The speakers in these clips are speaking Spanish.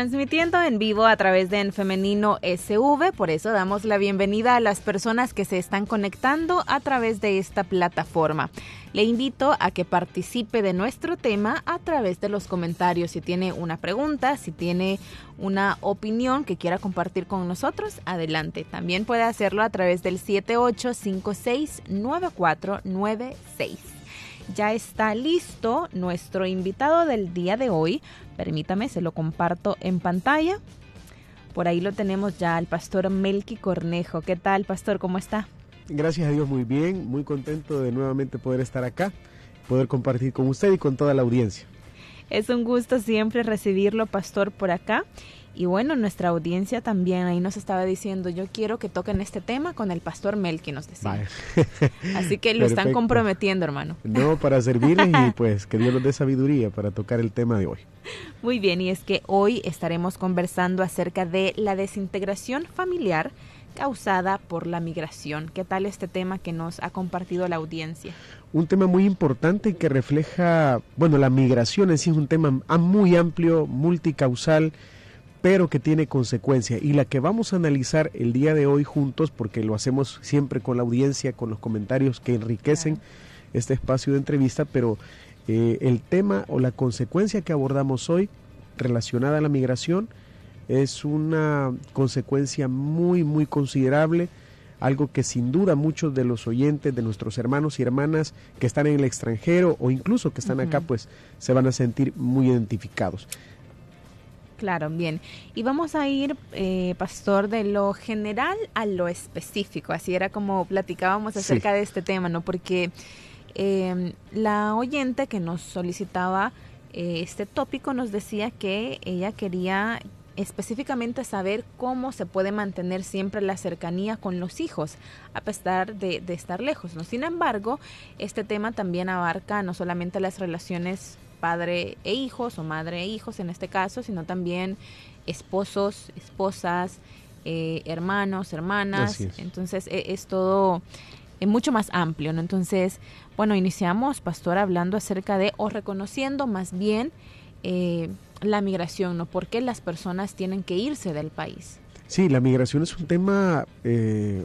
Transmitiendo en vivo a través de En Femenino SV, por eso damos la bienvenida a las personas que se están conectando a través de esta plataforma. Le invito a que participe de nuestro tema a través de los comentarios. Si tiene una pregunta, si tiene una opinión que quiera compartir con nosotros, adelante. También puede hacerlo a través del 78569496 ya está listo nuestro invitado del día de hoy. Permítame, se lo comparto en pantalla. Por ahí lo tenemos ya al pastor Melqui Cornejo. ¿Qué tal, pastor? ¿Cómo está? Gracias a Dios, muy bien. Muy contento de nuevamente poder estar acá, poder compartir con usted y con toda la audiencia. Es un gusto siempre recibirlo, pastor, por acá. Y bueno, nuestra audiencia también ahí nos estaba diciendo, yo quiero que toquen este tema con el pastor Melqui, nos decía. Así que lo están comprometiendo, hermano. No, para servirles y pues que Dios nos dé sabiduría para tocar el tema de hoy. Muy bien, y es que hoy estaremos conversando acerca de la desintegración familiar causada por la migración. ¿Qué tal este tema que nos ha compartido la audiencia? Un tema muy importante que refleja, bueno, la migración en sí es un tema muy amplio, multicausal, pero que tiene consecuencia. Y la que vamos a analizar el día de hoy juntos, porque lo hacemos siempre con la audiencia, con los comentarios que enriquecen este espacio de entrevista, pero eh, el tema o la consecuencia que abordamos hoy relacionada a la migración es una consecuencia muy, muy considerable, algo que sin duda muchos de los oyentes, de nuestros hermanos y hermanas que están en el extranjero o incluso que están acá, pues se van a sentir muy identificados. Claro, bien. Y vamos a ir, eh, pastor, de lo general a lo específico. Así era como platicábamos acerca de este tema, ¿no? Porque em, la oyente que nos solicitaba eh, este tópico nos decía que ella quería específicamente saber cómo se puede mantener siempre la cercanía con los hijos, a pesar de, de estar lejos. ¿no? Sin embargo, este tema también abarca no solamente las relaciones padre e hijos o madre e hijos en este caso, sino también esposos, esposas, eh, hermanos, hermanas. Entonces e, es, todo eh, mucho más amplio, ¿no? Entonces, bueno, iniciamos, pastor, hablando acerca de, o reconociendo más bien eh, la migración, ¿no? ¿Por qué las personas tienen que irse del país? Sí, la migración es un tema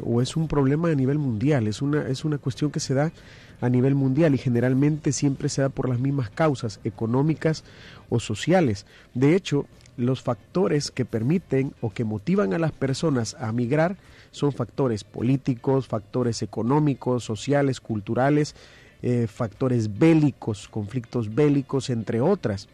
o es un problema a nivel mundial, es una, es una cuestión que se da a nivel mundial y generalmente siempre se da por las mismas causas económicas o sociales. De hecho, los factores que permiten o que motivan a las personas a migrar son factores políticos, factores económicos, sociales, culturales, eh, factores bélicos, conflictos bélicos, entre otras.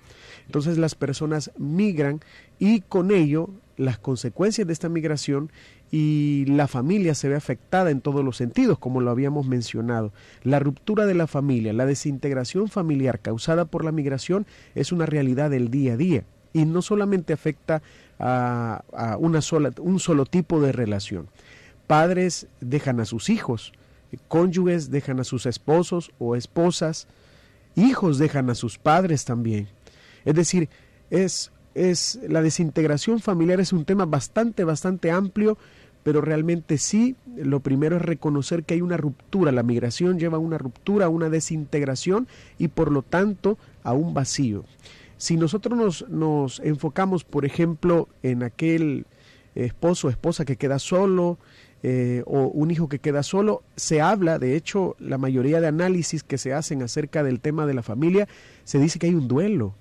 Entonces las personas migran y con ello las consecuencias de esta migración y la familia se ve afectada en todos los sentidos, como lo habíamos mencionado. La ruptura de la familia, la desintegración familiar causada por la migración es una realidad del día a día y no solamente afecta a, una sola, un solo tipo de relación. Padres dejan a sus hijos, cónyuges dejan a sus esposos o esposas, hijos dejan a sus padres también. Es decir, es, es la desintegración familiar es un tema bastante, bastante amplio pero realmente sí, lo primero es reconocer que hay una ruptura, la migración lleva a una ruptura, a una desintegración y por lo tanto a un vacío. Si nosotros nos, nos enfocamos, por ejemplo, en aquel esposo o esposa que queda solo, eh, o un hijo que queda solo, se habla, de hecho, la mayoría de análisis que se hacen acerca del tema de la familia, se dice que hay un duelo,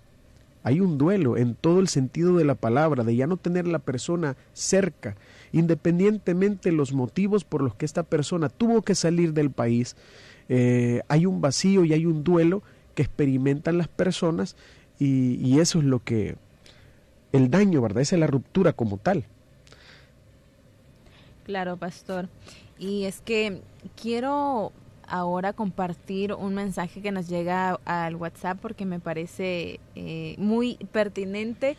hay un duelo en todo el sentido de la palabra, de ya no tener la persona cerca, independientemente los motivos por los que esta persona tuvo que salir del país, eh, hay un vacío y hay un duelo que experimentan las personas y, y eso es lo que, el daño, ¿verdad? Esa es la ruptura como tal. Claro, pastor. Y es que quiero ahora compartir un mensaje que nos llega al WhatsApp porque me parece eh, muy pertinente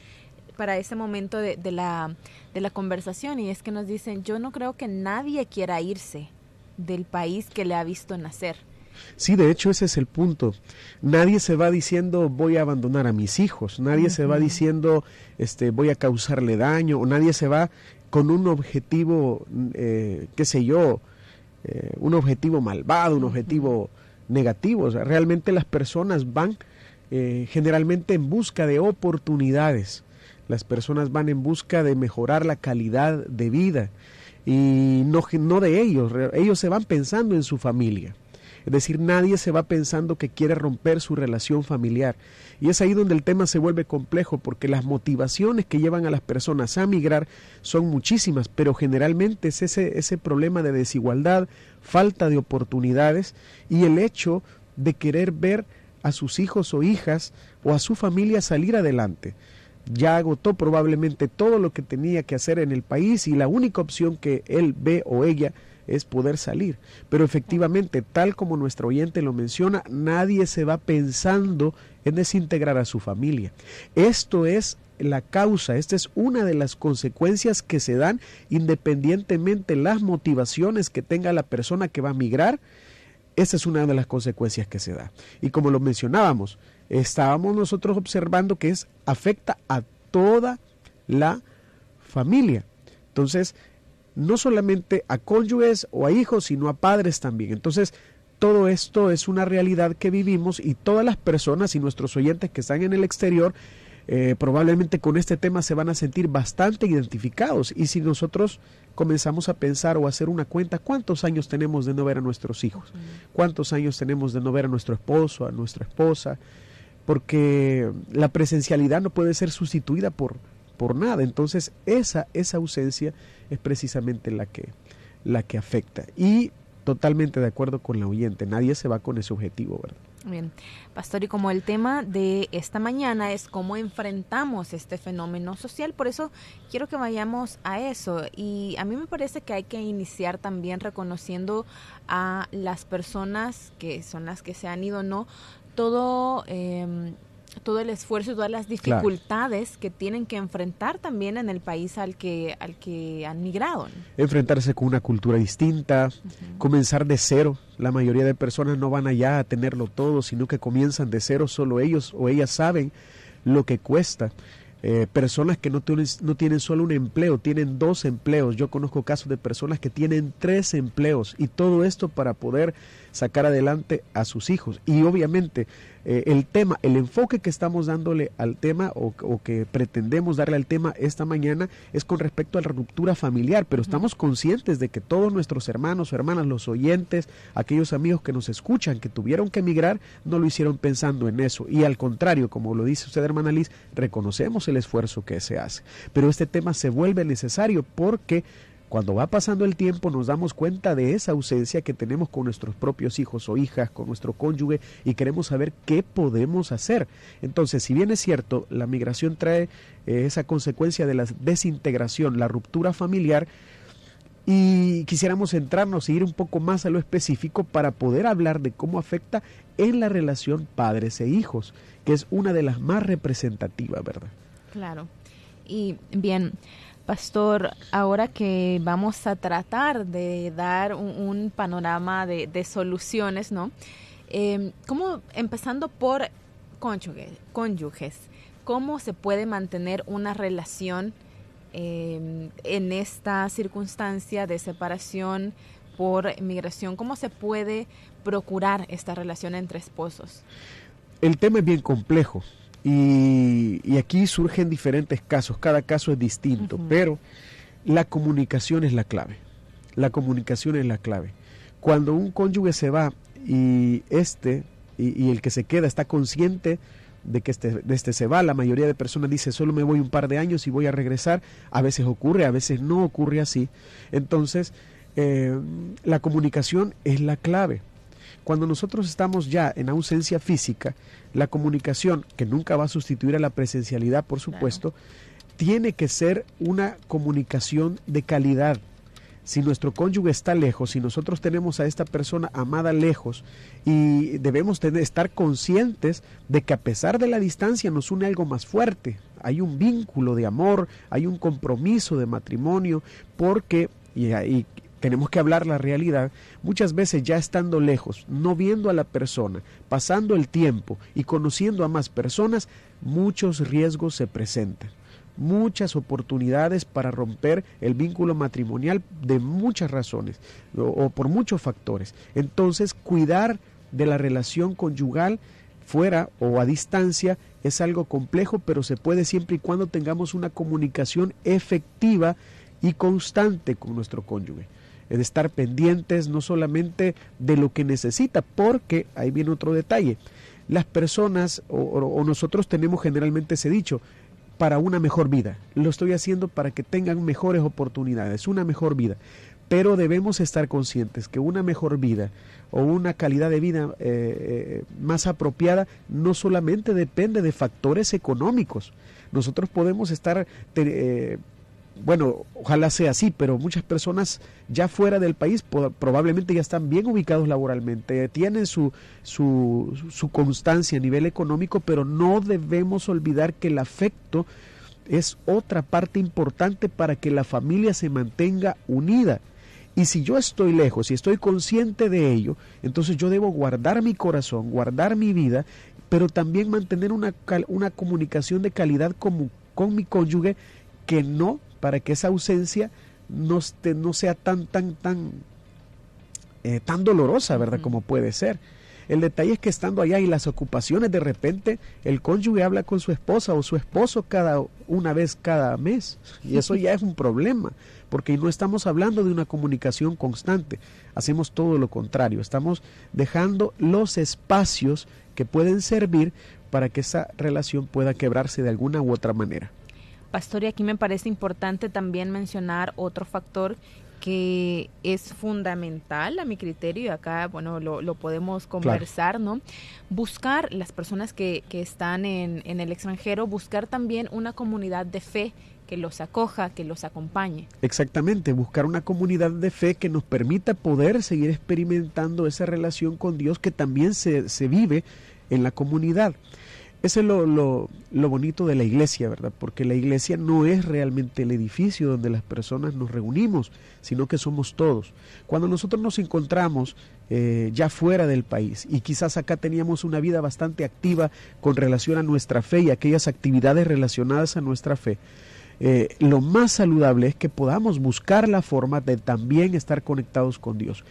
para ese momento de, la, de la conversación y es que nos dicen, yo no creo que nadie quiera irse del país que le ha visto nacer. Sí, de hecho ese es el punto. Nadie se va diciendo voy a abandonar a mis hijos, nadie se va diciendo este voy a causarle daño, o nadie se va con un objetivo, eh, qué sé yo, eh, un objetivo malvado, un objetivo negativo. O sea, realmente las personas van eh, generalmente en busca de oportunidades. Las personas van en busca de mejorar la calidad de vida y no, no de ellos, ellos se van pensando en su familia. Es decir, nadie se va pensando que quiere romper su relación familiar. Y es ahí donde el tema se vuelve complejo, porque las motivaciones que llevan a las personas a migrar son muchísimas, pero generalmente es ese, ese problema de desigualdad, falta de oportunidades y el hecho de querer ver a sus hijos o hijas o a su familia salir adelante. Ya agotó probablemente todo lo que tenía que hacer en el país y la única opción que él ve o ella es poder salir. Pero efectivamente, tal como nuestro oyente lo menciona, nadie se va pensando en desintegrar a su familia. Esto es la causa, esta es una de las consecuencias que se dan independientemente las motivaciones que tenga la persona que va a migrar. Esta es una de las consecuencias que se da. Y como lo mencionábamos, estábamos nosotros observando que es afecta a toda la familia. Entonces, no solamente a cónyuges o a hijos, sino a padres también. Entonces, todo esto es una realidad que vivimos y todas las personas y nuestros oyentes que están en el exterior eh, probablemente con este tema se van a sentir bastante identificados. Y si nosotros comenzamos a pensar o a hacer una cuenta, ¿cuántos años tenemos de no ver a nuestros hijos? ¿Cuántos años tenemos de no ver a nuestro esposo, a nuestra esposa? Porque la presencialidad no puede ser sustituida por, por nada. Entonces, esa, esa ausencia es precisamente la que, la que afecta. Y totalmente de acuerdo con la oyente, nadie se va con ese objetivo, ¿verdad? Bien, Pastor, y como el tema de esta mañana es cómo enfrentamos este fenómeno social, por eso quiero que vayamos a eso. Y a mí me parece que hay que iniciar también reconociendo a las personas que son las que se han ido, ¿no? Todo... Eh, todo el esfuerzo y todas las dificultades que tienen que enfrentar también en el país al que al que han migrado. Enfrentarse con una cultura distinta, comenzar de cero. La mayoría de personas no van allá a tenerlo todo, sino que comienzan de cero. Solo ellos o ellas saben lo que cuesta. Eh, personas que no tienen, no tienen solo un empleo, tienen dos empleos. Yo conozco casos de personas que tienen tres empleos y todo esto para poder sacar adelante a sus hijos. Y obviamente eh, el tema, el enfoque que estamos dándole al tema o, que pretendemos darle al tema esta mañana es con respecto a la ruptura familiar, pero estamos conscientes de que todos nuestros hermanos o hermanas, los oyentes, aquellos amigos que nos escuchan, que tuvieron que emigrar, no lo hicieron pensando en eso. Y al contrario, como lo dice usted, hermana Liz, reconocemos el esfuerzo que se hace. Pero este tema se vuelve necesario porque cuando va pasando el tiempo nos damos cuenta de esa ausencia que tenemos con nuestros propios hijos o hijas, con nuestro cónyuge y queremos saber qué podemos hacer. Entonces, si bien es cierto, la migración trae eh, esa consecuencia de la desintegración, la ruptura familiar, y quisiéramos centrarnos y ir un poco más a lo específico para poder hablar de cómo afecta en la relación padres e hijos, que es una de las más representativas, ¿verdad? Claro. Y bien, Pastor, ahora que vamos a tratar de dar un, panorama de, soluciones, ¿no? Eh, ¿Cómo, empezando por cónyuges, cónyuges, cómo se puede mantener una relación em, en esta circunstancia de separación por migración? ¿Cómo se puede procurar esta relación entre esposos? El tema es bien complejo y, aquí surgen diferentes casos, cada caso es distinto, pero la comunicación es la clave. La comunicación es la clave. Cuando un cónyuge se va y este y, el que se queda está consciente de que este, de este se va, la mayoría de personas dice solo me voy un par de años y voy a regresar, a veces ocurre, a veces no ocurre así. Entonces, eh, la comunicación es la clave. Cuando nosotros estamos ya en ausencia física, la comunicación, que nunca va a sustituir a la presencialidad, por supuesto, tiene que ser una comunicación de calidad. Si nuestro cónyuge está lejos, si nosotros tenemos a esta persona amada lejos y debemos tener, estar conscientes de que a pesar de la distancia nos une algo más fuerte, hay un vínculo de amor, hay un compromiso de matrimonio, porque, y, y tenemos que hablar la realidad, muchas veces ya estando lejos, no viendo a la persona, pasando el tiempo y conociendo a más personas, muchos riesgos se presentan muchas oportunidades para romper el vínculo matrimonial de muchas razones o, por muchos factores. Entonces, cuidar de la relación conyugal fuera o a distancia es algo complejo, pero se puede siempre y cuando tengamos una comunicación efectiva y constante con nuestro cónyuge. Es de estar pendientes no solamente de lo que necesita, porque ahí viene otro detalle. Las personas o, nosotros tenemos generalmente ese dicho, para una mejor vida. Lo estoy haciendo para que tengan mejores oportunidades, una mejor vida. Pero debemos estar conscientes que una mejor vida o una calidad de vida eh, eh, más apropiada no solamente depende de factores económicos. Nosotros podemos estar, eh, bueno, ojalá sea así, pero muchas personas ya fuera del país probablemente ya están bien ubicados laboralmente, tienen su, su, su constancia a nivel económico, pero no debemos olvidar que el afecto es otra parte importante para que la familia se mantenga unida. Y si yo estoy lejos y estoy consciente de ello, entonces yo debo guardar mi corazón, guardar mi vida, pero también mantener una, una comunicación de calidad con, con mi cónyuge que no, para que esa ausencia no, no sea tan, tan, tan, eh, tan dolorosa, ¿verdad? Como puede ser. El detalle es que estando allá y las ocupaciones, de repente el cónyuge habla con su esposa o su esposo cada una vez cada mes. Y eso ya es un problema, porque no estamos hablando de una comunicación constante. Hacemos todo lo contrario. Estamos dejando los espacios que pueden servir para que esa relación pueda quebrarse de alguna u otra manera. Pastor, y aquí me parece importante también mencionar otro factor que es fundamental a mi criterio y acá, bueno, lo, lo podemos conversar, claro. ¿no? Buscar las personas que, que están en, en el extranjero, buscar también una comunidad de fe que los acoja, que los acompañe. Exactamente, buscar una comunidad de fe que nos permita poder seguir experimentando esa relación con Dios que también se, se vive en la comunidad. Ese es lo, lo, lo, bonito de la iglesia, ¿verdad? Porque la iglesia no es realmente el edificio donde las personas nos reunimos, sino que somos todos. Cuando nosotros nos encontramos eh, ya fuera del país y quizás acá teníamos una vida bastante activa con relación a nuestra fe y aquellas actividades relacionadas a nuestra fe, eh, lo más saludable es que podamos buscar la forma de también estar conectados con Dios.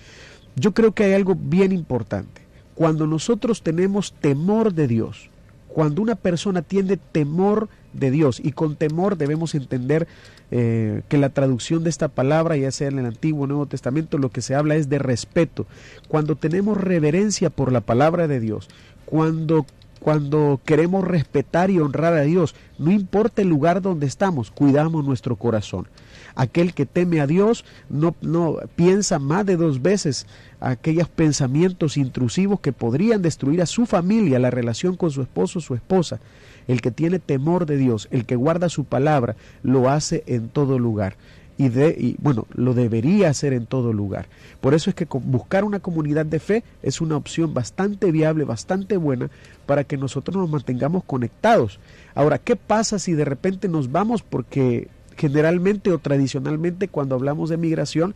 Yo creo que hay algo bien importante. Cuando nosotros tenemos temor de Dios, cuando una persona tiene temor de Dios, y con temor debemos entender eh, que la traducción de esta palabra, ya sea en el Antiguo o Nuevo Testamento, lo que se habla es de respeto. Cuando tenemos reverencia por la palabra de Dios, cuando cuando queremos respetar y honrar a Dios, no importa el lugar donde estamos, cuidamos nuestro corazón. Aquel que teme a Dios no, no piensa más de dos veces aquellos pensamientos intrusivos que podrían destruir a su familia, la relación con su esposo o su esposa. El que tiene temor de Dios, el que guarda su palabra, lo hace en todo lugar y, de, y bueno, lo debería hacer en todo lugar. Por eso es que buscar una comunidad de fe es una opción bastante viable, bastante buena para que nosotros nos mantengamos conectados. Ahora, ¿qué pasa si de repente nos vamos? Porque generalmente o tradicionalmente cuando hablamos de migración,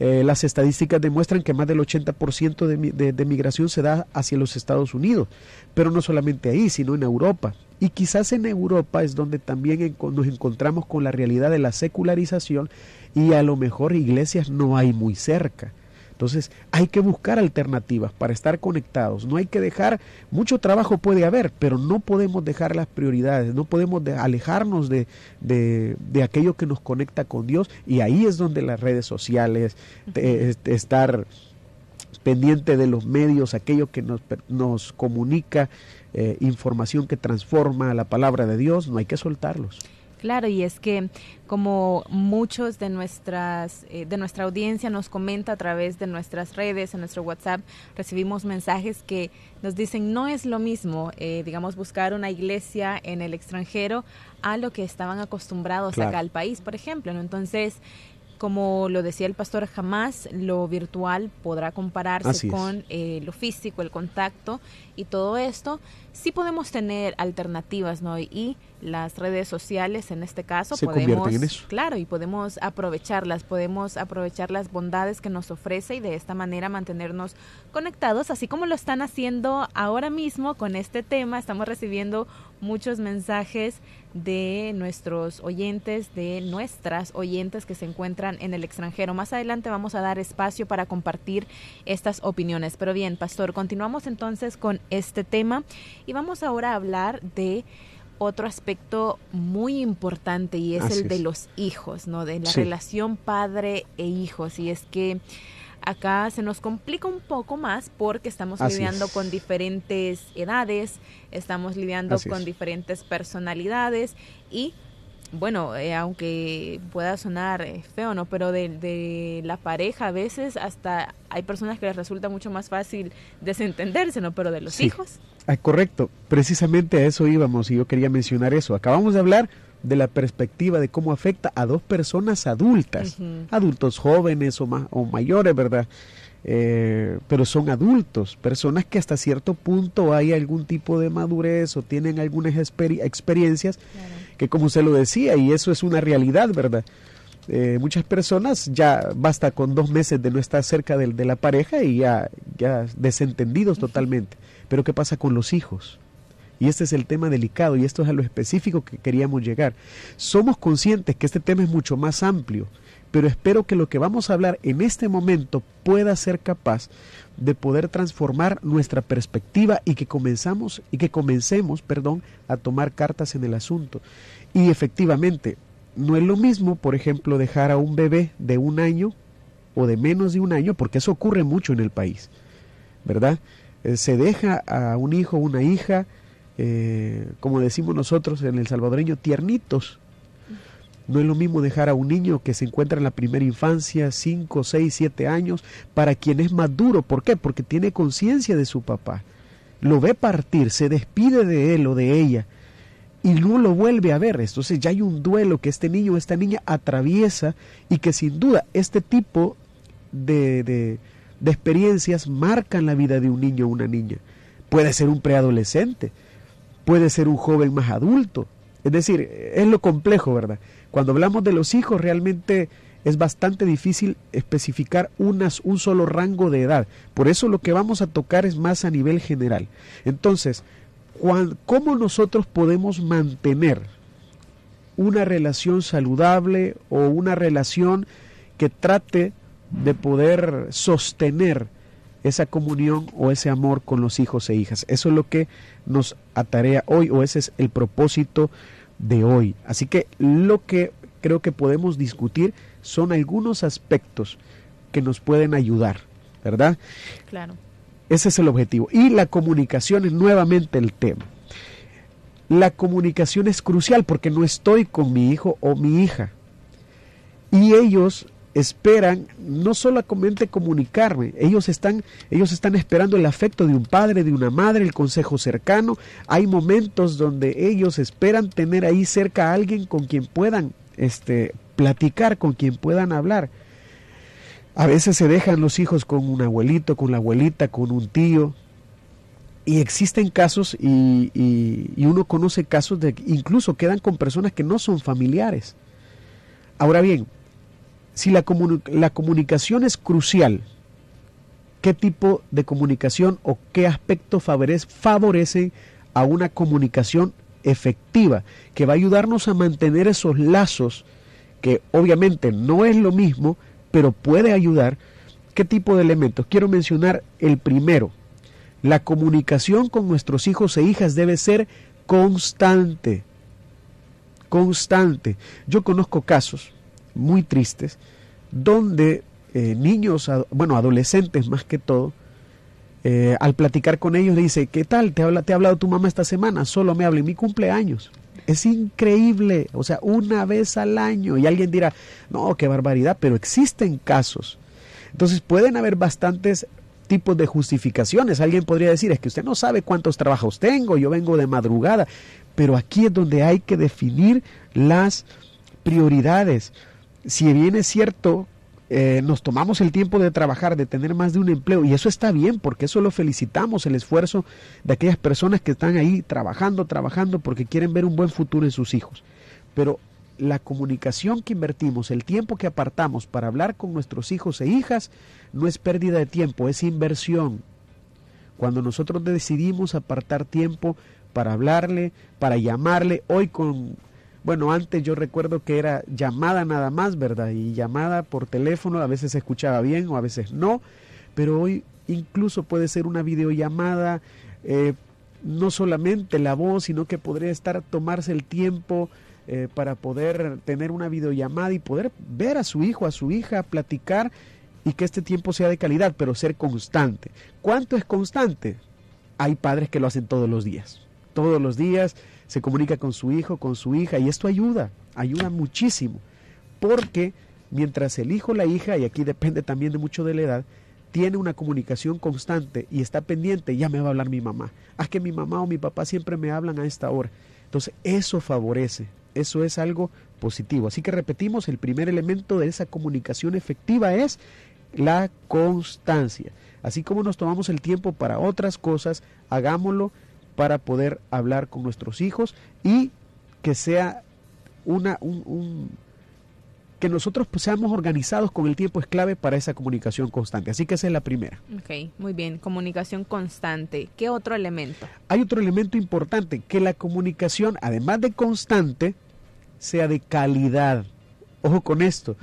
eh, las estadísticas demuestran que más del 80% de, de, de, migración se da hacia los Estados Unidos, pero no solamente ahí, sino en Europa. Y quizás en Europa es donde también en, nos encontramos con la realidad de la secularización y a lo mejor iglesias no hay muy cerca. Entonces hay que buscar alternativas para estar conectados. No hay que dejar, mucho trabajo puede haber, pero no podemos dejar las prioridades, no podemos de, alejarnos de, de, de, aquello que nos conecta con Dios y ahí es donde las redes sociales, de, estar pendiente de los medios, aquello que nos, nos comunica eh, información que transforma la palabra de Dios, no hay que soltarlos. Claro, y es que como muchos de nuestras eh, de nuestra audiencia nos comenta a través de nuestras redes, en nuestro WhatsApp, recibimos mensajes que nos dicen no es lo mismo, eh, digamos, buscar una iglesia en el extranjero a lo que estaban acostumbrados claro. acá al país, por ejemplo. ¿no? Entonces, como lo decía el pastor, jamás lo virtual podrá compararse con eh, lo físico, el contacto y todo esto. Sí podemos tener alternativas, ¿no? Y las redes sociales, en este caso, podemos, en eso. claro, y podemos aprovecharlas, podemos aprovechar las bondades que nos ofrece y de esta manera mantenernos conectados, así como lo están haciendo ahora mismo con este tema. Estamos recibiendo muchos mensajes de nuestros oyentes, de nuestras oyentes que se encuentran en el extranjero. Más adelante vamos a dar espacio para compartir estas opiniones. Pero bien, pastor, continuamos entonces con este tema y vamos ahora a hablar de otro aspecto muy importante y es el de los hijos, ¿no? De la relación padre e hijos. Y es que acá se nos complica un poco más porque estamos lidiando con diferentes edades, estamos lidiando con diferentes personalidades y bueno, eh, aunque pueda sonar eh, feo, ¿no? Pero de, de, la pareja a veces hasta hay personas que les resulta mucho más fácil desentenderse, ¿no? Pero de los hijos. Ah, correcto, precisamente a eso íbamos y yo quería mencionar eso. Acabamos de hablar de la perspectiva de cómo afecta a dos personas adultas, adultos jóvenes o, o mayores, ¿verdad? Eh, pero son adultos, personas que hasta cierto punto hay algún tipo de madurez o tienen algunas experiencias que como se lo decía, y eso es una realidad, ¿verdad? Eh, muchas personas ya basta con dos meses de no estar cerca de, de la pareja y ya, ya desentendidos totalmente. Pero ¿qué pasa con los hijos? Y este es el tema delicado y esto es a lo específico que queríamos llegar. Somos conscientes que este tema es mucho más amplio, pero espero que lo que vamos a hablar en este momento pueda ser capaz de poder transformar nuestra perspectiva y que comenzamos y que comencemos, perdón, a tomar cartas en el asunto. Y efectivamente, no es lo mismo, por ejemplo, dejar a un bebé de un año o de menos de un año, porque eso ocurre mucho en el país, ¿verdad? Eh, se deja a un hijo o una hija, eh, como decimos nosotros en el salvadoreño, tiernitos. No es lo mismo dejar a un niño que se encuentra en la primera infancia, 5, 6, 7 años, para quien es más duro. ¿Por qué? Porque tiene conciencia de su papá. Lo ve partir, se despide de él o de ella y no lo vuelve a ver. Entonces ya hay un duelo que este niño o esta niña atraviesa y que sin duda este tipo de, de experiencias marcan la vida de un niño o una niña. Puede ser un preadolescente, puede ser un joven más adulto. Es decir, es lo complejo, ¿verdad? Cuando hablamos de los hijos, realmente es bastante difícil especificar unas, un solo rango de edad. Por eso lo que vamos a tocar es más a nivel general. Entonces, ¿cómo nosotros podemos mantener una relación saludable o una relación que trate de poder sostener esa comunión o ese amor con los hijos e hijas. Eso es lo que nos atarea hoy o ese es el propósito de hoy. Así que lo que creo que podemos discutir son algunos aspectos que nos pueden ayudar, ¿verdad? Claro. Ese es el objetivo. Y la comunicación es nuevamente el tema. La comunicación es crucial porque no estoy con mi hijo o mi hija. Y ellos esperan no solamente comunicarme, ellos están, ellos están esperando el afecto de un padre, de una madre, el consejo cercano. Hay momentos donde ellos esperan tener ahí cerca a alguien con quien puedan este, platicar, con quien puedan hablar. A veces se dejan los hijos con un abuelito, con la abuelita, con un tío. Y existen casos, y, y uno conoce casos de incluso quedan con personas que no son familiares. Ahora bien, si la, la comunicación es crucial, ¿qué tipo de comunicación o qué aspecto favorece, favorece a una comunicación efectiva que va a ayudarnos a mantener esos lazos que obviamente no es lo mismo, pero puede ayudar? ¿Qué tipo de elementos? Quiero mencionar el primero. La comunicación con nuestros hijos e hijas debe ser constante. Constante. Yo conozco casos muy tristes, donde eh, niños, bueno, adolescentes más que todo, eh, al platicar con ellos le dice, ¿qué tal? ¿Te, habla, ¿Te ha hablado tu mamá esta semana? Solo me habla en mi cumpleaños. Es increíble, o sea, una vez al año. Y alguien dirá, no, qué barbaridad, pero existen casos. Entonces pueden haber bastantes tipos de justificaciones. Alguien podría decir, es que usted no sabe cuántos trabajos tengo, yo vengo de madrugada. Pero aquí es donde hay que definir las prioridades si bien es cierto, eh, nos tomamos el tiempo de trabajar, de tener más de un empleo, y eso está bien, porque eso lo felicitamos, el esfuerzo de aquellas personas que están ahí trabajando, trabajando, porque quieren ver un buen futuro en sus hijos. Pero la comunicación que invertimos, el tiempo que apartamos para hablar con nuestros hijos e hijas, no es pérdida de tiempo, es inversión. Cuando nosotros decidimos apartar tiempo para hablarle, para llamarle, hoy con, bueno, antes yo recuerdo que era llamada nada más, ¿verdad? Y llamada por teléfono, a veces se escuchaba bien o a veces no, pero hoy incluso puede ser una videollamada, eh, no solamente la voz, sino que podría estar tomarse el tiempo eh, para poder tener una videollamada y poder ver a su hijo, a su hija, platicar y que este tiempo sea de calidad, pero ser constante. ¿Cuánto es constante? Hay padres que lo hacen todos los días. Todos los días se comunica con su hijo, con su hija, y esto ayuda, ayuda muchísimo, porque mientras el hijo, la hija, y aquí depende también de mucho de la edad, tiene una comunicación constante y está pendiente, ya me va a hablar mi mamá. Haz que mi mamá o mi papá siempre me hablan a esta hora. Entonces, eso favorece, eso es algo positivo. Así que repetimos, el primer elemento de esa comunicación efectiva es la constancia. Así como nos tomamos el tiempo para otras cosas, hagámoslo para poder hablar con nuestros hijos y que sea una un, que nosotros pues, seamos organizados con el tiempo es clave para esa comunicación constante. Así que esa es la primera. Ok, muy bien, comunicación constante. ¿Qué otro elemento? Hay otro elemento importante, que la comunicación, además de constante, sea de calidad. Ojo con esto.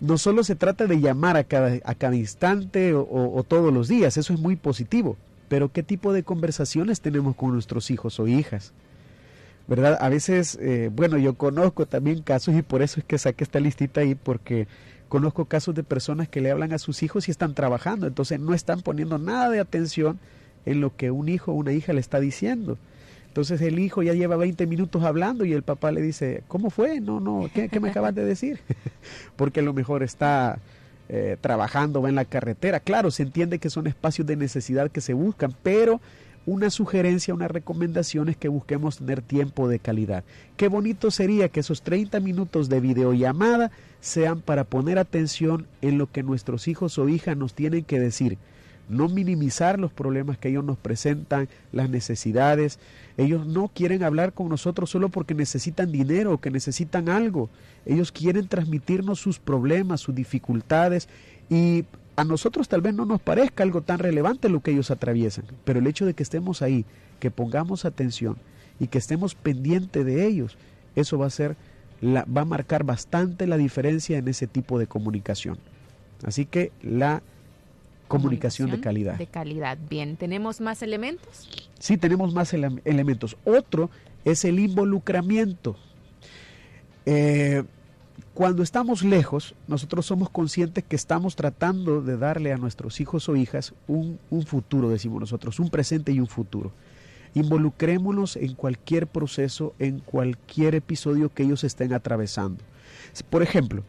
No solo se trata de llamar a cada, a cada instante o, todos los días, eso es muy positivo, pero ¿qué tipo de conversaciones tenemos con nuestros hijos o hijas? ¿Verdad? A veces, eh, bueno, yo conozco también casos y por eso es que saqué esta listita ahí, porque conozco casos de personas que le hablan a sus hijos y están trabajando, entonces no están poniendo nada de atención en lo que un hijo o una hija le está diciendo. Entonces el hijo ya lleva 20 minutos hablando y el papá le dice, ¿cómo fue? No, no, ¿qué, me acabas de decir? Porque a lo mejor está eh, trabajando, va en la carretera. Claro, se entiende que son espacios de necesidad que se buscan, pero una sugerencia, una recomendación es que busquemos tener tiempo de calidad. Qué bonito sería que esos 30 minutos de videollamada sean para poner atención en lo que nuestros hijos o hijas nos tienen que decir no minimizar los problemas que ellos nos presentan, las necesidades. Ellos no quieren hablar con nosotros solo porque necesitan dinero que necesitan algo. Ellos quieren transmitirnos sus problemas, sus dificultades y a nosotros tal vez no nos parezca algo tan relevante lo que ellos atraviesan, pero el hecho de que estemos ahí, que pongamos atención y que estemos pendientes de ellos, eso va a ser va a marcar bastante la diferencia en ese tipo de comunicación. Así que la comunicación, de calidad. De calidad, bien. ¿Tenemos más elementos? Sí, tenemos más elementos. Otro es el involucramiento. Eh, cuando estamos lejos, nosotros somos conscientes que estamos tratando de darle a nuestros hijos o hijas un, un futuro, decimos nosotros, un presente y un futuro. Involucrémonos en cualquier proceso, en cualquier episodio que ellos estén atravesando. Por ejemplo,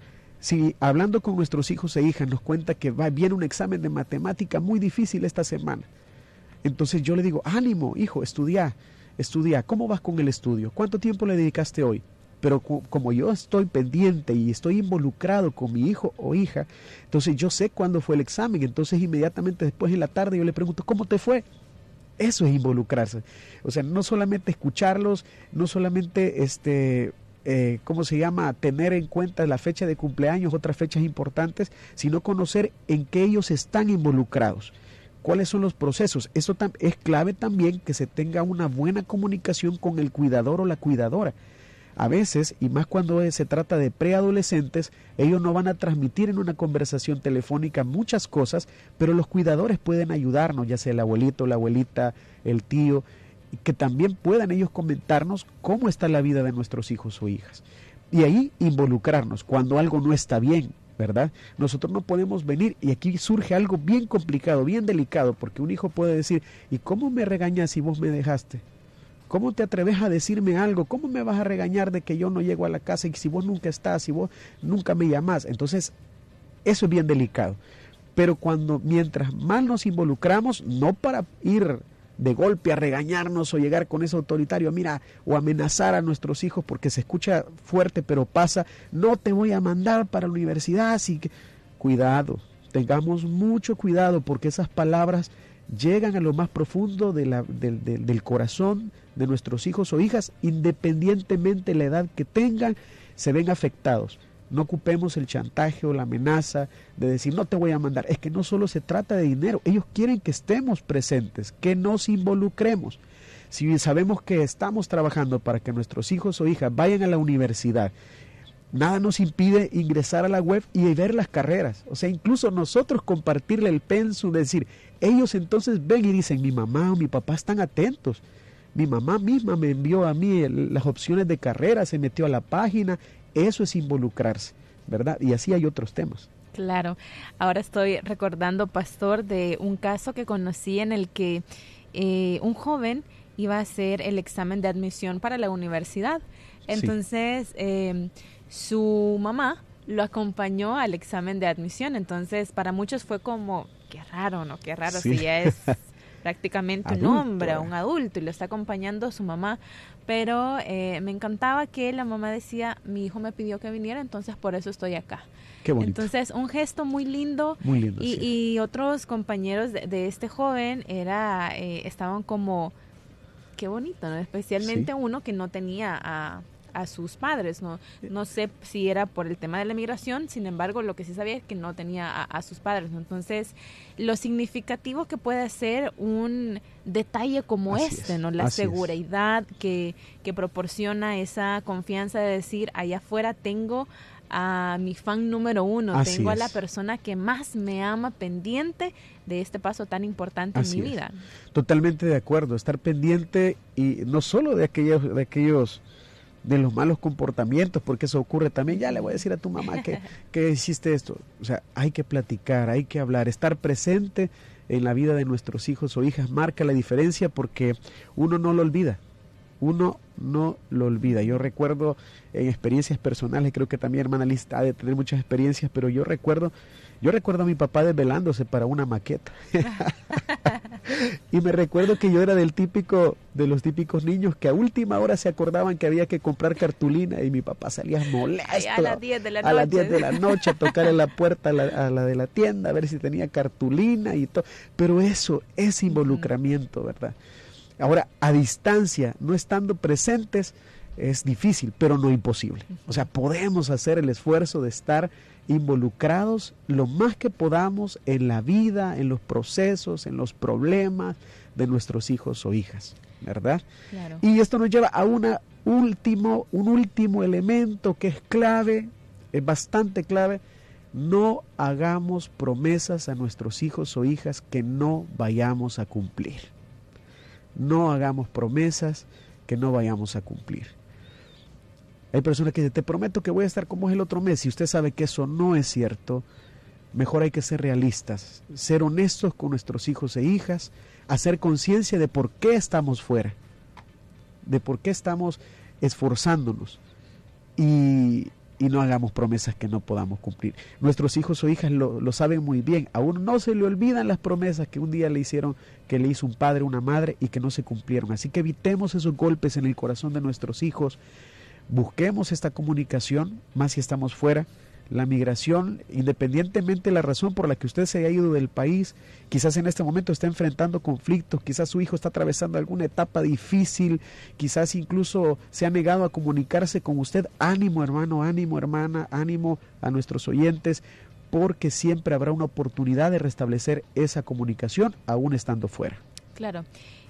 si hablando con nuestros hijos e hijas nos cuenta que va, viene un examen de matemática muy difícil esta semana, entonces yo le digo, ánimo, hijo, estudia, estudia, ¿cómo vas con el estudio? ¿Cuánto tiempo le dedicaste hoy? Pero como yo estoy pendiente y estoy involucrado con mi hijo o hija, entonces yo sé cuándo fue el examen, entonces inmediatamente después en la tarde yo le pregunto, ¿cómo te fue? Eso es involucrarse. O sea, no solamente escucharlos, no solamente este eh, ¿cómo se llama?, tener en cuenta la fecha de cumpleaños, otras fechas importantes, sino conocer en qué ellos están involucrados. ¿Cuáles son los procesos? Eso es clave también que se tenga una buena comunicación con el cuidador o la cuidadora. A veces, y más cuando se trata de preadolescentes, ellos no van a transmitir en una conversación telefónica muchas cosas, pero los cuidadores pueden ayudarnos, ya sea el abuelito, la abuelita, el tío, que también puedan ellos comentarnos cómo está la vida de nuestros hijos o hijas. Y ahí involucrarnos cuando algo no está bien, ¿verdad? Nosotros no podemos venir y aquí surge algo bien complicado, bien delicado, porque un hijo puede decir, ¿y cómo me regañas si vos me dejaste? ¿Cómo te atreves a decirme algo? ¿Cómo me vas a regañar de que yo no llego a la casa y si vos nunca estás, si vos nunca me llamás? Entonces, eso es bien delicado. Pero cuando, mientras más nos involucramos, no para ir de golpe a regañarnos o llegar con ese autoritario, mira, o amenazar a nuestros hijos porque se escucha fuerte pero pasa, no te voy a mandar para la universidad, así que cuidado, tengamos mucho cuidado porque esas palabras llegan a lo más profundo del corazón de nuestros hijos o hijas, independientemente de la edad que tengan, se ven afectados. No ocupemos el chantaje o la amenaza de decir no te voy a mandar. Es que no solo se trata de dinero, ellos quieren que estemos presentes, que nos involucremos. Si sabemos que estamos trabajando para que nuestros hijos o hijas vayan a la universidad, nada nos impide ingresar a la web y ver las carreras. O sea, incluso nosotros compartirle el pensum, decir, ellos entonces ven y dicen, mi mamá o mi papá están atentos. Mi mamá misma me envió a mí las opciones de carrera, se metió a la página eso es involucrarse, ¿verdad? Y así hay otros temas. Claro. Ahora estoy recordando, pastor, de un caso que conocí en el que eh, un joven iba a hacer el examen de admisión para la universidad. Entonces, em, su mamá lo acompañó al examen de admisión. Entonces, para muchos fue como, qué raro, ¿no? Qué raro si ya es prácticamente un hombre, un adulto, y lo está acompañando su mamá. Pero eh, me encantaba que la mamá decía, mi hijo me pidió que viniera, entonces por eso estoy acá. Qué bonito. Entonces, un gesto muy lindo. Muy lindo. Y, y otros compañeros de, este joven era, eh, estaban como, qué bonito, ¿no? Especialmente uno que no tenía a a sus padres. No, no sé si era por el tema de la migración, sin embargo, lo que sí sabía es que no tenía a, sus padres. Entonces, lo significativo que puede ser un detalle como este, ¿no? La seguridad que, que proporciona esa confianza de decir, allá afuera tengo a mi fan número uno, tengo a la persona que más me ama pendiente de este paso tan importante en mi vida. Totalmente de acuerdo, estar pendiente y no solo de aquellos, de aquellos de los malos comportamientos, porque eso ocurre también. Ya le voy a decir a tu mamá que, que hiciste esto. O sea, hay que platicar, hay que hablar, estar presente en la vida de nuestros hijos o hijas marca la diferencia porque uno no lo olvida. Uno no lo olvida. Yo recuerdo en experiencias personales, creo que también hermana Lista ha de tener muchas experiencias, pero yo recuerdo, yo recuerdo a mi papá desvelándose para una maqueta. y me recuerdo que yo era del típico, de los típicos niños que a última hora se acordaban que había que comprar cartulina y mi papá salía molesto. a las 10 de la noche. A las 10 de la noche a tocar en la puerta a la, de la tienda a ver si tenía cartulina y todo. Pero eso es involucramiento, ¿verdad? Ahora, a distancia, no estando presentes, es difícil, pero no imposible. O sea, podemos hacer el esfuerzo de estar involucrados lo más que podamos en la vida, en los procesos, en los problemas de nuestros hijos o hijas, ¿verdad? Y esto nos lleva a una último, un último elemento que es clave, es bastante clave. No hagamos promesas a nuestros hijos o hijas que no vayamos a cumplir. No hagamos promesas que no vayamos a cumplir. Hay personas que dicen, te prometo que voy a estar como es el otro mes. Si usted sabe que eso no es cierto, mejor hay que ser realistas, ser honestos con nuestros hijos e hijas, hacer conciencia de por qué estamos fuera, de por qué estamos esforzándonos y, no hagamos promesas que no podamos cumplir. Nuestros hijos o hijas lo, lo, saben muy bien, aún no se le olvidan las promesas que un día le hicieron, que le hizo un padre, una madre y que no se cumplieron. Así que evitemos esos golpes en el corazón de nuestros hijos, busquemos esta comunicación, más si estamos fuera. La migración, independientemente de la razón por la que usted se haya ido del país, quizás en este momento está enfrentando conflictos, quizás su hijo está atravesando alguna etapa difícil, quizás incluso se ha negado a comunicarse con usted. Ánimo hermano, ánimo hermana, ánimo a nuestros oyentes, porque siempre habrá una oportunidad de restablecer esa comunicación aún estando fuera. Claro.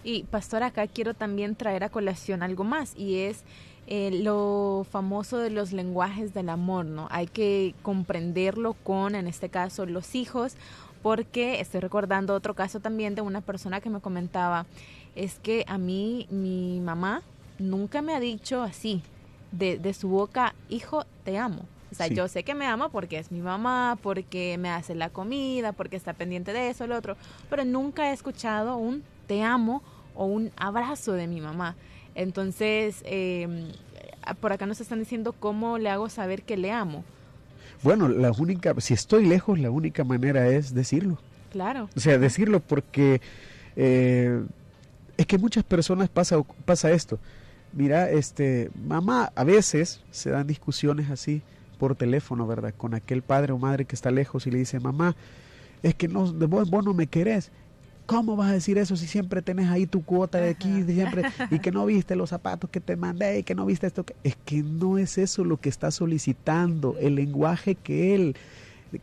Y pastor, acá quiero también traer a colación algo más y es eh, lo famoso de los lenguajes del amor, ¿no? Hay que comprenderlo con, en este caso, los hijos, porque estoy recordando otro caso también de una persona que me comentaba, es que a mí mi mamá nunca me ha dicho así, de, de su boca, hijo, te amo. O sea, yo sé que me ama porque es mi mamá, porque me hace la comida, porque está pendiente de eso, lo otro, pero nunca he escuchado un te amo o un abrazo de mi mamá. Entonces, eh, por acá nos están diciendo cómo le hago saber que le amo. Bueno, la única, si estoy lejos, la única manera es decirlo. Claro. O sea, decirlo porque eh, Es que muchas personas pasa, pasa esto. Mira, este, mamá, a veces se dan discusiones así por teléfono, ¿verdad? Con aquel padre o madre que está lejos y le dice, mamá, es que no, vos, vos no me querés. ¿Cómo vas a decir eso si siempre tenés ahí tu cuota de aquí siempre y que no viste los zapatos que te mandé y que no viste esto? Que... Es que no es eso lo que está solicitando. El lenguaje que él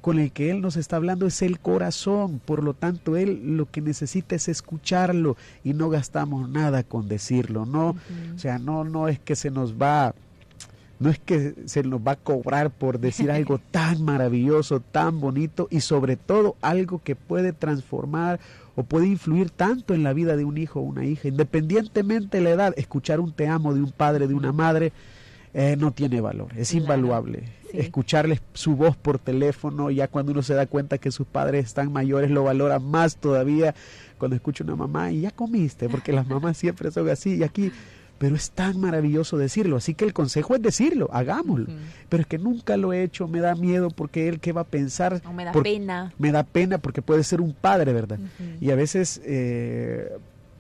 con el que él nos está hablando es el corazón, por lo tanto él lo que necesita es escucharlo y no gastamos nada con decirlo, no, o sea, no no es que se nos va no es que se nos va a cobrar por decir algo tan maravilloso, tan bonito y sobre todo algo que puede transformar o puede influir tanto en la vida de un hijo o una hija, independientemente de la edad, escuchar un te amo de un padre, de una madre, eh, no tiene valor, es invaluable. Escucharles su voz por teléfono, ya cuando uno se da cuenta que sus padres están mayores, lo valora más todavía cuando escucha una mamá y ya comiste, porque las mamás siempre son así y aquí pero es tan maravilloso decirlo, así que el consejo es decirlo, hagámoslo. Pero es que nunca lo he hecho, me da miedo porque él qué va a pensar. O me da pena. Me da pena porque puede ser un padre, ¿verdad? Y a veces eh,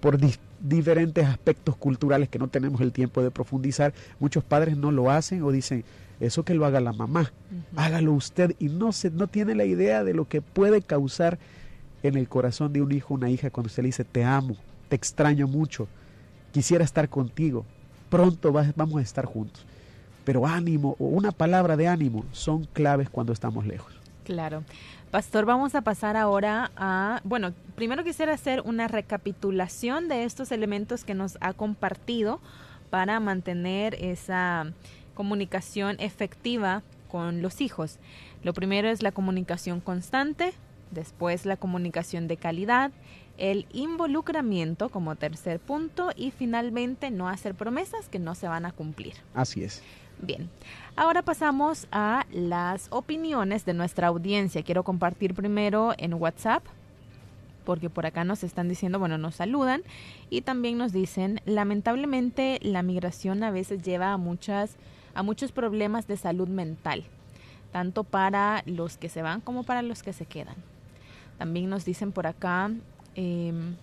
por diferentes aspectos culturales que no tenemos el tiempo de profundizar, muchos padres no lo hacen o dicen, eso que lo haga la mamá, hágalo usted y no se no tiene la idea de lo que puede causar en el corazón de un hijo, una hija cuando usted le dice te amo, te extraño mucho, quisiera estar contigo, pronto vamos a estar juntos. Pero ánimo o una palabra de ánimo son claves cuando estamos lejos. Claro. Pastor, vamos a pasar ahora a, bueno, primero quisiera hacer una recapitulación de estos elementos que nos ha compartido para mantener esa comunicación efectiva con los hijos. Lo primero es la comunicación constante, después la comunicación de calidad, el involucramiento como tercer punto y finalmente no hacer promesas que no se van a cumplir. Así es. Bien, ahora pasamos a las opiniones de nuestra audiencia. Quiero compartir primero en WhatsApp, porque por acá nos están diciendo, bueno, nos saludan y también nos dicen, lamentablemente la migración a veces lleva a muchas a muchos problemas de salud mental, tanto para los que se van como para los que se quedan. También nos dicen por acá, em,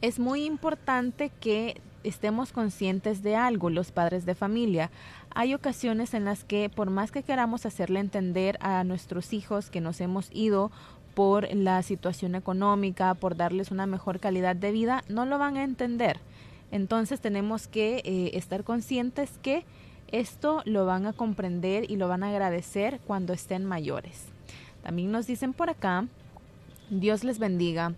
es muy importante que estemos conscientes de algo, los padres de familia. Hay ocasiones en las que por más que queramos hacerle entender a nuestros hijos que nos hemos ido por la situación económica, por darles una mejor calidad de vida, no lo van a entender. Entonces tenemos que eh, estar conscientes que esto lo van a comprender y lo van a agradecer cuando estén mayores. También nos dicen por acá, Dios les bendiga.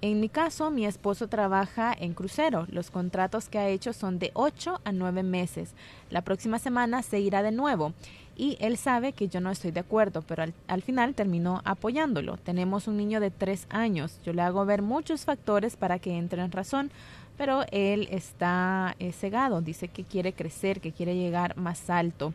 En mi caso, mi esposo trabaja en crucero. Los contratos que ha hecho son de 8 a 9 meses. La próxima semana se irá de nuevo. Y él sabe que yo no estoy de acuerdo, pero al, final terminó apoyándolo. Tenemos un niño de 3 años. Yo le hago ver muchos factores para que entre en razón, pero él está eh, cegado. Dice que quiere crecer, que quiere llegar más alto.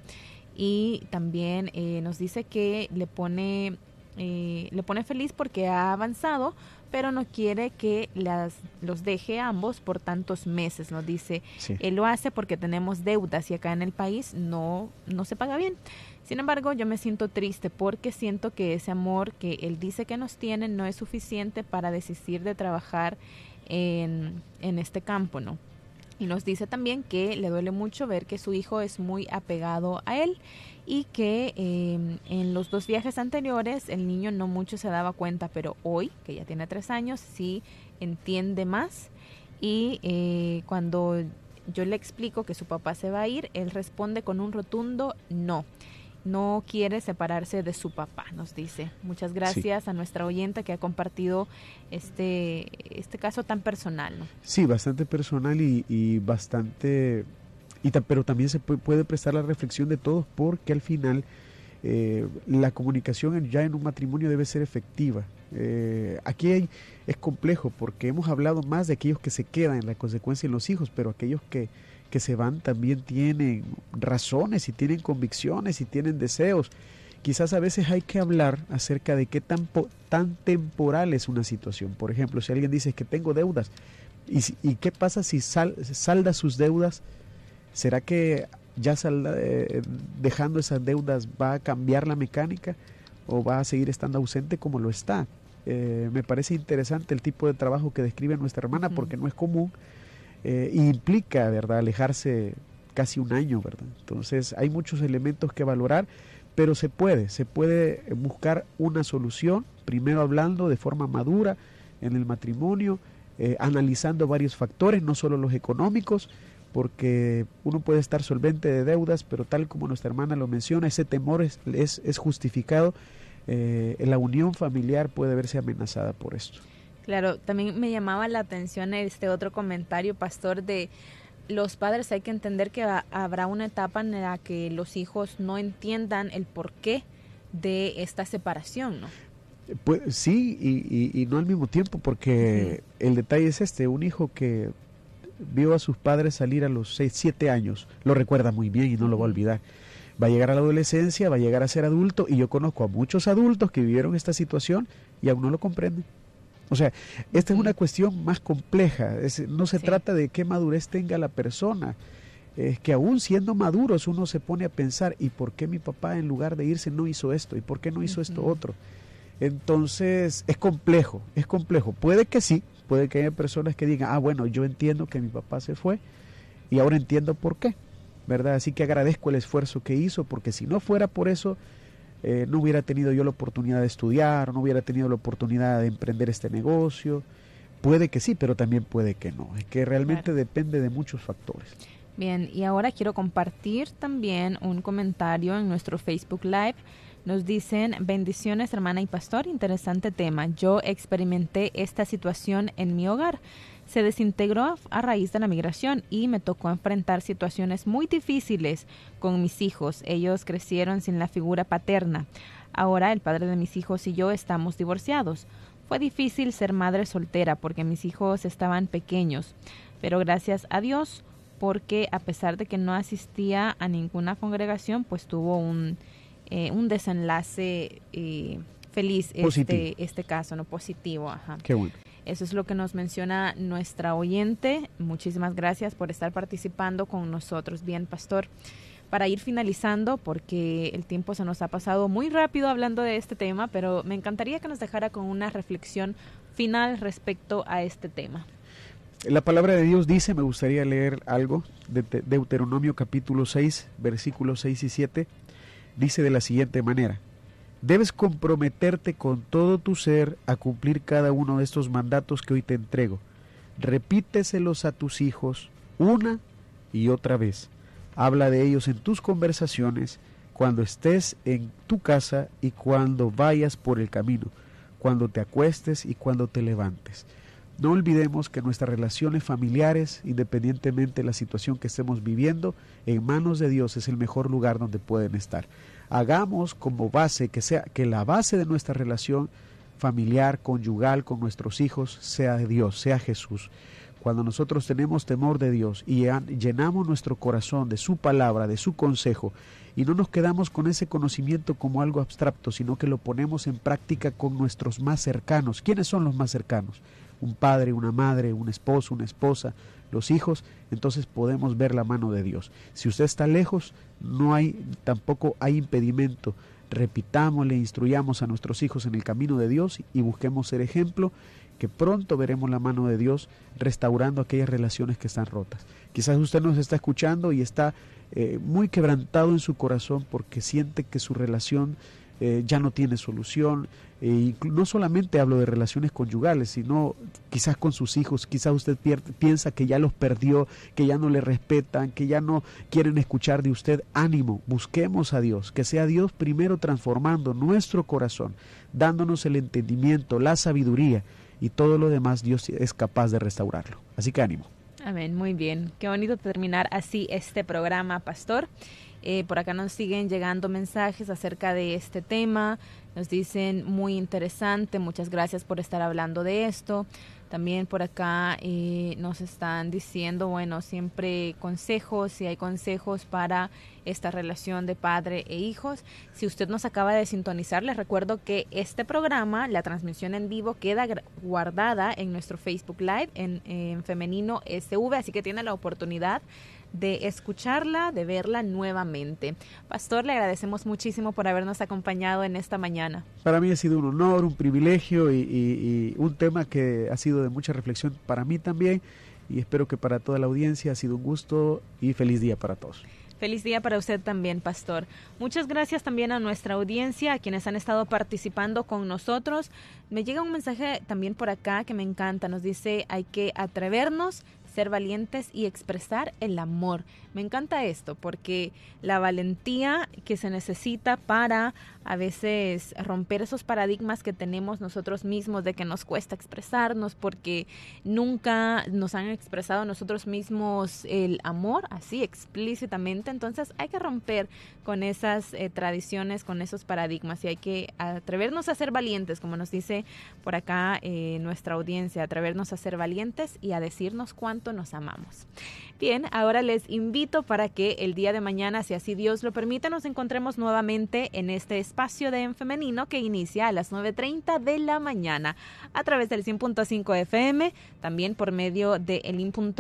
Y también eh, nos dice que le pone, eh, le pone feliz porque ha avanzado, pero no quiere que las, los deje ambos por tantos meses, nos dice. Él lo hace porque tenemos deudas y acá en el país no, no se paga bien. Sin embargo, yo me siento triste porque siento que ese amor que él dice que nos tiene no es suficiente para desistir de trabajar en, en este campo, ¿no? Y nos dice también que le duele mucho ver que su hijo es muy apegado a él y que em, en los dos viajes anteriores el niño no mucho se daba cuenta, pero hoy, que ya tiene tres años, sí entiende más y eh, cuando yo le explico que su papá se va a ir, él responde con un rotundo no no quiere separarse de su papá, nos dice. Muchas gracias a nuestra oyente que ha compartido este, este caso tan personal. ¿no? Sí, bastante personal y, bastante... Y pero también se puede, prestar la reflexión de todos porque al final eh, la comunicación ya en un matrimonio debe ser efectiva. Eh, aquí hay, es complejo porque hemos hablado más de aquellos que se quedan en la consecuencia en los hijos, pero aquellos que que se van también tienen razones y tienen convicciones y tienen deseos. Quizás a veces hay que hablar acerca de qué tan, tan temporal es una situación. Por ejemplo, si alguien dice que tengo deudas, ¿y, y qué pasa si salda sus deudas? ¿Será que ya salda, eh, dejando esas deudas va a cambiar la mecánica o va a seguir estando ausente como lo está? Eh, me parece interesante el tipo de trabajo que describe nuestra hermana porque no es común eh, implica, ¿verdad?, alejarse casi un año, ¿verdad? Entonces hay muchos elementos que valorar, pero se puede, se puede buscar una solución, primero hablando de forma madura en el matrimonio, eh, analizando varios factores, no solo los económicos, porque uno puede estar solvente de deudas, pero tal como nuestra hermana lo menciona, ese temor es, es, justificado, eh, la unión familiar puede verse amenazada por esto. Claro, también me llamaba la atención este otro comentario, pastor, de los padres hay que entender que habrá una etapa en la que los hijos no entiendan el porqué de esta separación, ¿no? Pues, sí, y, no al mismo tiempo, porque el detalle es este, un hijo que vio a sus padres salir a los 6, 7 años, lo recuerda muy bien y no lo va a olvidar. Va a llegar a la adolescencia, va a llegar a ser adulto, y yo conozco a muchos adultos que vivieron esta situación y aún no lo comprenden. O sea, esta es una cuestión más compleja. no se trata de qué madurez tenga la persona. Es que aún siendo maduros uno se pone a pensar, ¿y por qué mi papá en lugar de irse no hizo esto? ¿Y por qué no hizo esto otro? Entonces, es complejo, es complejo. Puede que sí, puede que haya personas que digan, ah, bueno, yo entiendo que mi papá se fue y ahora entiendo por qué, ¿verdad? Así que agradezco el esfuerzo que hizo, porque si no fuera por eso, eh, no hubiera tenido yo la oportunidad de estudiar, no hubiera tenido la oportunidad de emprender este negocio. Puede que sí, pero también puede que no. Es que realmente depende de muchos factores. Bien, y ahora quiero compartir también un comentario en nuestro Facebook Live. Nos dicen, bendiciones hermana y pastor, interesante tema. Yo experimenté esta situación en mi hogar se desintegró a, raíz de la migración y me tocó enfrentar situaciones muy difíciles con mis hijos. Ellos crecieron sin la figura paterna. Ahora el padre de mis hijos y yo estamos divorciados. Fue difícil ser madre soltera porque mis hijos estaban pequeños, pero gracias a Dios porque a pesar de que no asistía a ninguna congregación, pues tuvo un, eh, un desenlace eh, feliz este, este caso, no positivo. Ajá. Qué bueno. Eso es lo que nos menciona nuestra oyente. Muchísimas gracias por estar participando con nosotros. Bien, pastor, para ir finalizando, porque el tiempo se nos ha pasado muy rápido hablando de este tema, pero me encantaría que nos dejara con una reflexión final respecto a este tema. La palabra de Dios dice, me gustaría leer algo de Deuteronomio capítulo 6, versículos 6 y 7, dice de la siguiente manera, Debes comprometerte con todo tu ser a cumplir cada uno de estos mandatos que hoy te entrego. Repíteselos a tus hijos una y otra vez. Habla de ellos en tus conversaciones, cuando estés en tu casa y cuando vayas por el camino, cuando te acuestes y cuando te levantes. No olvidemos que nuestras relaciones familiares, independientemente de la situación que estemos viviendo, en manos de Dios es el mejor lugar donde pueden estar hagamos como base que sea que la base de nuestra relación familiar, conyugal con nuestros hijos sea de Dios, sea Jesús. Cuando nosotros tenemos temor de Dios y llenamos nuestro corazón de su palabra, de su consejo, y no nos quedamos con ese conocimiento como algo abstracto, sino que lo ponemos en práctica con nuestros más cercanos. ¿Quiénes son los más cercanos? Un padre, una madre, un esposo, una esposa, los hijos, entonces podemos ver la mano de Dios. Si usted está lejos, no hay tampoco hay impedimento. Repitámosle, instruyamos a nuestros hijos en el camino de Dios y busquemos ser ejemplo, que pronto veremos la mano de Dios restaurando aquellas relaciones que están rotas. Quizás usted nos está escuchando y está eh, muy quebrantado en su corazón porque siente que su relación eh, ya no tiene solución. Eh, no solamente hablo de relaciones conyugales, sino quizás con sus hijos, quizás usted piensa que ya los perdió, que ya no le respetan, que ya no quieren escuchar de usted. Ánimo, busquemos a Dios, que sea Dios primero transformando nuestro corazón, dándonos el entendimiento, la sabiduría y todo lo demás Dios es capaz de restaurarlo. Así que ánimo. Amén, muy bien. Qué bonito terminar así este programa, pastor. Eh, por acá nos siguen llegando mensajes acerca de este tema. Nos dicen muy interesante, muchas gracias por estar hablando de esto. También por acá eh, nos están diciendo, bueno, siempre consejos, si hay consejos para esta relación de padre e hijos. Si usted nos acaba de sintonizar, les recuerdo que este programa, la transmisión en vivo, queda guardada en nuestro Facebook Live en, en Femenino SV, así que tiene la oportunidad de escucharla, de verla nuevamente. Pastor, le agradecemos muchísimo por habernos acompañado en esta mañana. Para mí ha sido un honor, un privilegio y, y un tema que ha sido de mucha reflexión para mí también y espero que para toda la audiencia ha sido un gusto y feliz día para todos. Feliz día para usted también, Pastor. Muchas gracias también a nuestra audiencia, a quienes han estado participando con nosotros. Me llega un mensaje también por acá que me encanta. Nos dice, hay que atrevernos, ser valientes y expresar el amor. Me encanta esto porque la valentía que se necesita para a veces romper esos paradigmas que tenemos nosotros mismos de que nos cuesta expresarnos porque nunca nos han expresado nosotros mismos el amor así explícitamente. Entonces hay que romper con esas eh, tradiciones, con esos paradigmas y hay que atrevernos a ser valientes, como nos dice por acá eh, nuestra audiencia, atrevernos a ser valientes y a decirnos cuánto nos amamos. Bien, ahora les invito para que el día de mañana, si así Dios lo permite, nos encontremos nuevamente en este espacio de En Femenino que inicia a las 9.30 de la mañana a través del 100.5 FM, también por medio de elin.org.sv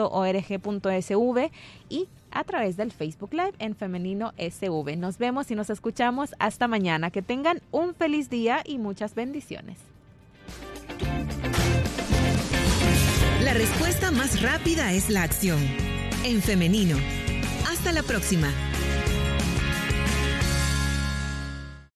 y a través del Facebook Live en Femenino SV. Nos vemos y nos escuchamos hasta mañana. Que tengan un feliz día y muchas bendiciones. La respuesta más rápida es la acción. En femenino. Hasta la próxima.